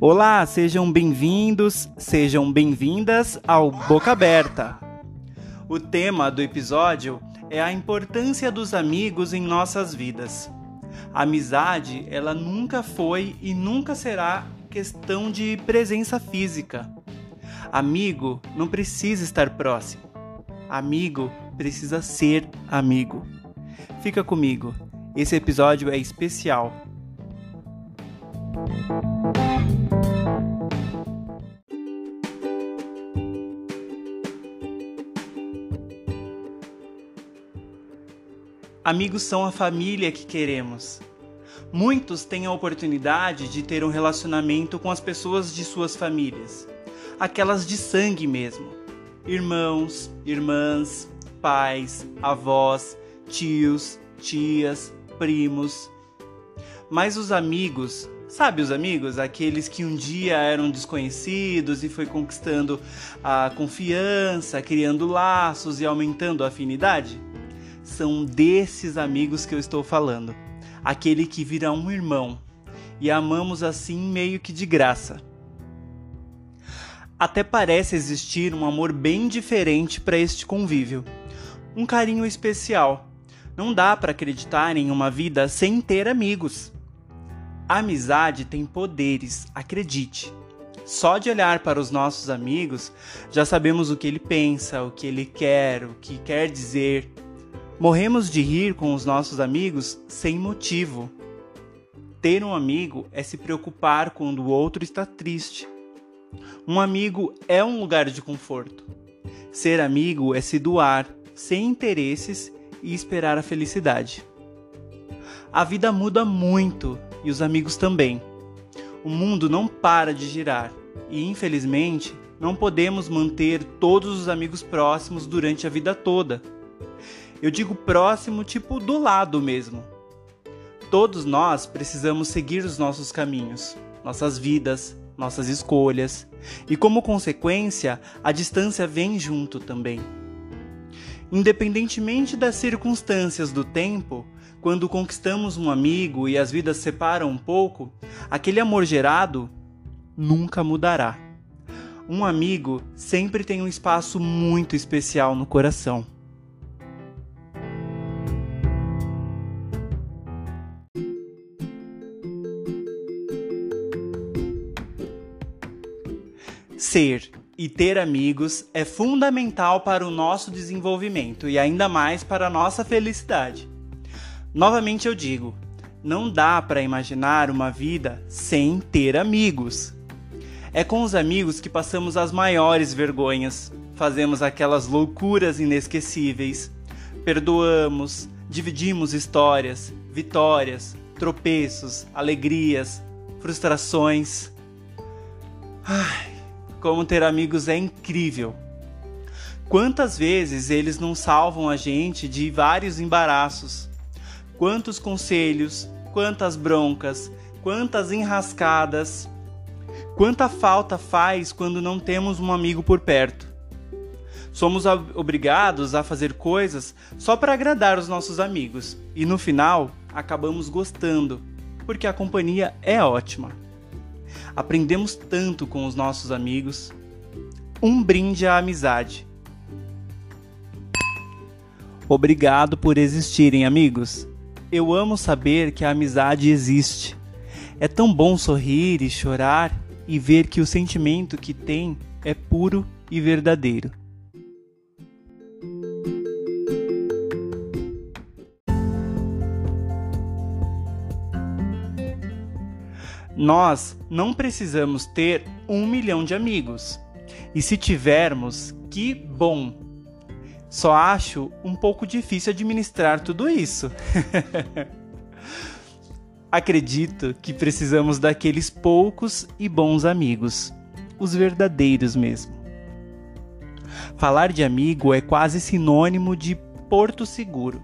Olá, sejam bem-vindos, sejam bem-vindas ao Boca Aberta. O tema do episódio é a importância dos amigos em nossas vidas. A amizade, ela nunca foi e nunca será questão de presença física. Amigo não precisa estar próximo. Amigo precisa ser amigo. Fica comigo. Esse episódio é especial. Amigos são a família que queremos. Muitos têm a oportunidade de ter um relacionamento com as pessoas de suas famílias, aquelas de sangue mesmo. Irmãos, irmãs, pais, avós, tios, tias, primos. Mas os amigos, sabe os amigos, aqueles que um dia eram desconhecidos e foi conquistando a confiança, criando laços e aumentando a afinidade? São desses amigos que eu estou falando. Aquele que vira um irmão e amamos assim meio que de graça. Até parece existir um amor bem diferente para este convívio. Um carinho especial. Não dá para acreditar em uma vida sem ter amigos. A amizade tem poderes, acredite. Só de olhar para os nossos amigos, já sabemos o que ele pensa, o que ele quer, o que quer dizer, Morremos de rir com os nossos amigos sem motivo. Ter um amigo é se preocupar quando o outro está triste. Um amigo é um lugar de conforto. Ser amigo é se doar, sem interesses e esperar a felicidade. A vida muda muito e os amigos também. O mundo não para de girar e, infelizmente, não podemos manter todos os amigos próximos durante a vida toda. Eu digo próximo, tipo do lado mesmo. Todos nós precisamos seguir os nossos caminhos, nossas vidas, nossas escolhas, e como consequência, a distância vem junto também. Independentemente das circunstâncias do tempo, quando conquistamos um amigo e as vidas separam um pouco, aquele amor gerado nunca mudará. Um amigo sempre tem um espaço muito especial no coração. Ser e ter amigos é fundamental para o nosso desenvolvimento e ainda mais para a nossa felicidade. Novamente eu digo, não dá para imaginar uma vida sem ter amigos. É com os amigos que passamos as maiores vergonhas, fazemos aquelas loucuras inesquecíveis, perdoamos, dividimos histórias, vitórias, tropeços, alegrias, frustrações. Ai, como ter amigos é incrível. Quantas vezes eles não salvam a gente de vários embaraços? Quantos conselhos, quantas broncas, quantas enrascadas. Quanta falta faz quando não temos um amigo por perto. Somos obrigados a fazer coisas só para agradar os nossos amigos e no final acabamos gostando, porque a companhia é ótima. Aprendemos tanto com os nossos amigos. Um brinde à amizade. Obrigado por existirem, amigos. Eu amo saber que a amizade existe. É tão bom sorrir e chorar e ver que o sentimento que tem é puro e verdadeiro. Nós não precisamos ter um milhão de amigos. E se tivermos, que bom! Só acho um pouco difícil administrar tudo isso. Acredito que precisamos daqueles poucos e bons amigos, os verdadeiros mesmo. Falar de amigo é quase sinônimo de porto seguro.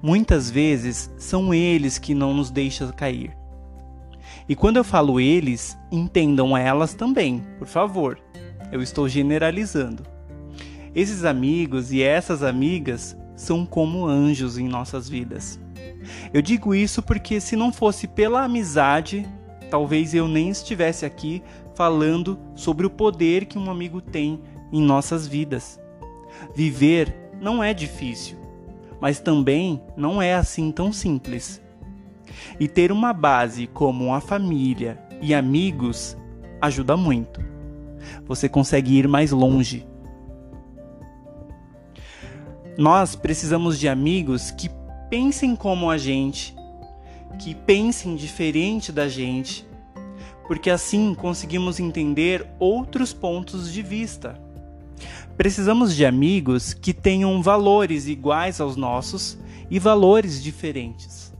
Muitas vezes são eles que não nos deixam cair e quando eu falo eles, entendam elas também, por favor. Eu estou generalizando. Esses amigos e essas amigas são como anjos em nossas vidas. Eu digo isso porque se não fosse pela amizade, talvez eu nem estivesse aqui falando sobre o poder que um amigo tem em nossas vidas. Viver não é difícil, mas também não é assim tão simples. E ter uma base como a família e amigos ajuda muito. Você consegue ir mais longe. Nós precisamos de amigos que pensem como a gente, que pensem diferente da gente, porque assim conseguimos entender outros pontos de vista. Precisamos de amigos que tenham valores iguais aos nossos e valores diferentes.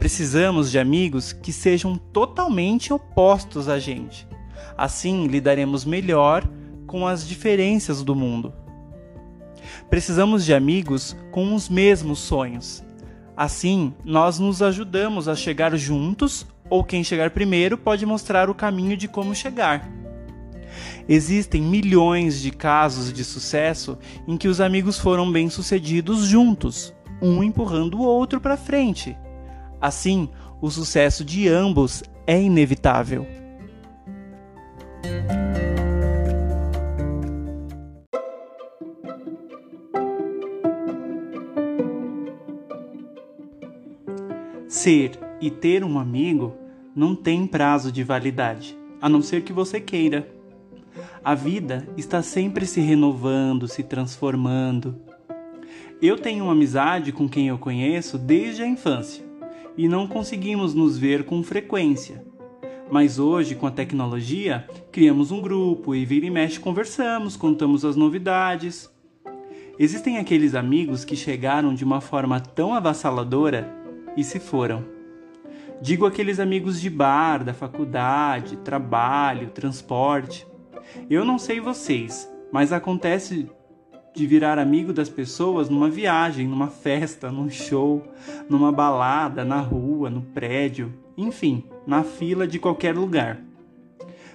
Precisamos de amigos que sejam totalmente opostos a gente. Assim lidaremos melhor com as diferenças do mundo. Precisamos de amigos com os mesmos sonhos. Assim, nós nos ajudamos a chegar juntos, ou quem chegar primeiro pode mostrar o caminho de como chegar. Existem milhões de casos de sucesso em que os amigos foram bem-sucedidos juntos, um empurrando o outro para frente. Assim, o sucesso de ambos é inevitável. Ser e ter um amigo não tem prazo de validade, a não ser que você queira. A vida está sempre se renovando, se transformando. Eu tenho uma amizade com quem eu conheço desde a infância e não conseguimos nos ver com frequência. Mas hoje, com a tecnologia, criamos um grupo e vira e mexe conversamos, contamos as novidades. Existem aqueles amigos que chegaram de uma forma tão avassaladora e se foram. Digo aqueles amigos de bar, da faculdade, trabalho, transporte. Eu não sei vocês, mas acontece de virar amigo das pessoas numa viagem, numa festa, num show, numa balada, na rua, no prédio, enfim, na fila de qualquer lugar.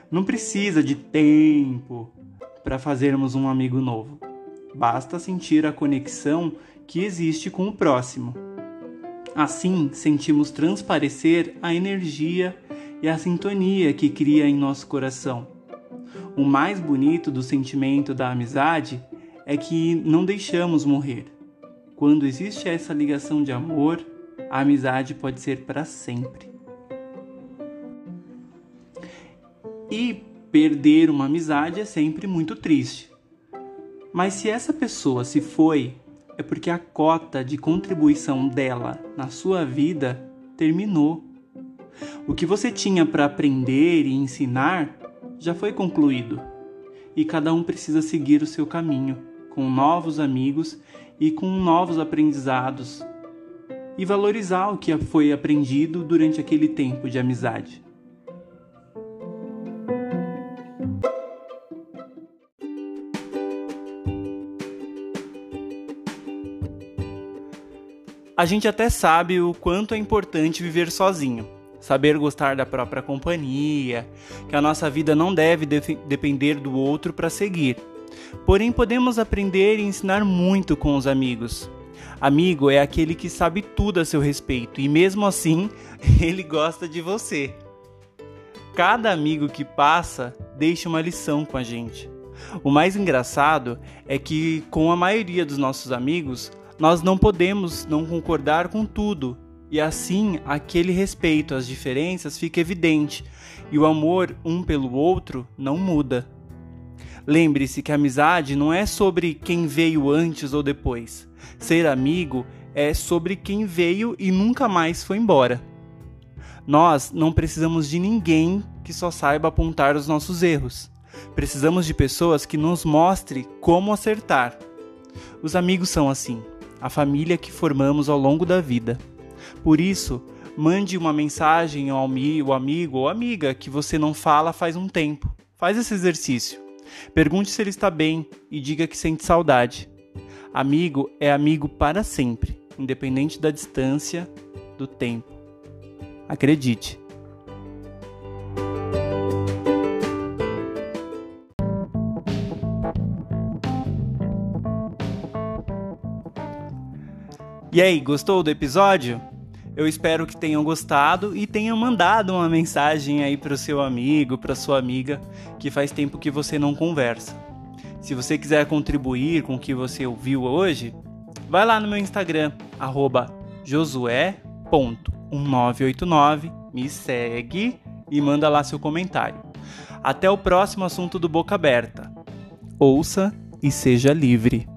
Não precisa de tempo para fazermos um amigo novo. Basta sentir a conexão que existe com o próximo. Assim, sentimos transparecer a energia e a sintonia que cria em nosso coração. O mais bonito do sentimento da amizade é que não deixamos morrer. Quando existe essa ligação de amor, a amizade pode ser para sempre. E perder uma amizade é sempre muito triste. Mas se essa pessoa se foi, é porque a cota de contribuição dela na sua vida terminou. O que você tinha para aprender e ensinar já foi concluído e cada um precisa seguir o seu caminho, com novos amigos e com novos aprendizados, e valorizar o que foi aprendido durante aquele tempo de amizade. A gente até sabe o quanto é importante viver sozinho saber gostar da própria companhia, que a nossa vida não deve de depender do outro para seguir. Porém, podemos aprender e ensinar muito com os amigos. Amigo é aquele que sabe tudo a seu respeito e, mesmo assim, ele gosta de você. Cada amigo que passa deixa uma lição com a gente. O mais engraçado é que, com a maioria dos nossos amigos, nós não podemos não concordar com tudo e assim, aquele respeito às diferenças fica evidente e o amor um pelo outro não muda. Lembre-se que a amizade não é sobre quem veio antes ou depois. Ser amigo é sobre quem veio e nunca mais foi embora. Nós não precisamos de ninguém que só saiba apontar os nossos erros. Precisamos de pessoas que nos mostre como acertar. Os amigos são assim, a família que formamos ao longo da vida. Por isso, mande uma mensagem ao amigo ou amiga que você não fala faz um tempo. Faz esse exercício. Pergunte se ele está bem e diga que sente saudade. Amigo é amigo para sempre, independente da distância, do tempo. Acredite. E aí, gostou do episódio? Eu espero que tenham gostado e tenham mandado uma mensagem aí para o seu amigo, para sua amiga, que faz tempo que você não conversa. Se você quiser contribuir com o que você ouviu hoje, vai lá no meu Instagram, josué.1989, me segue e manda lá seu comentário. Até o próximo assunto do Boca Aberta. Ouça e seja livre.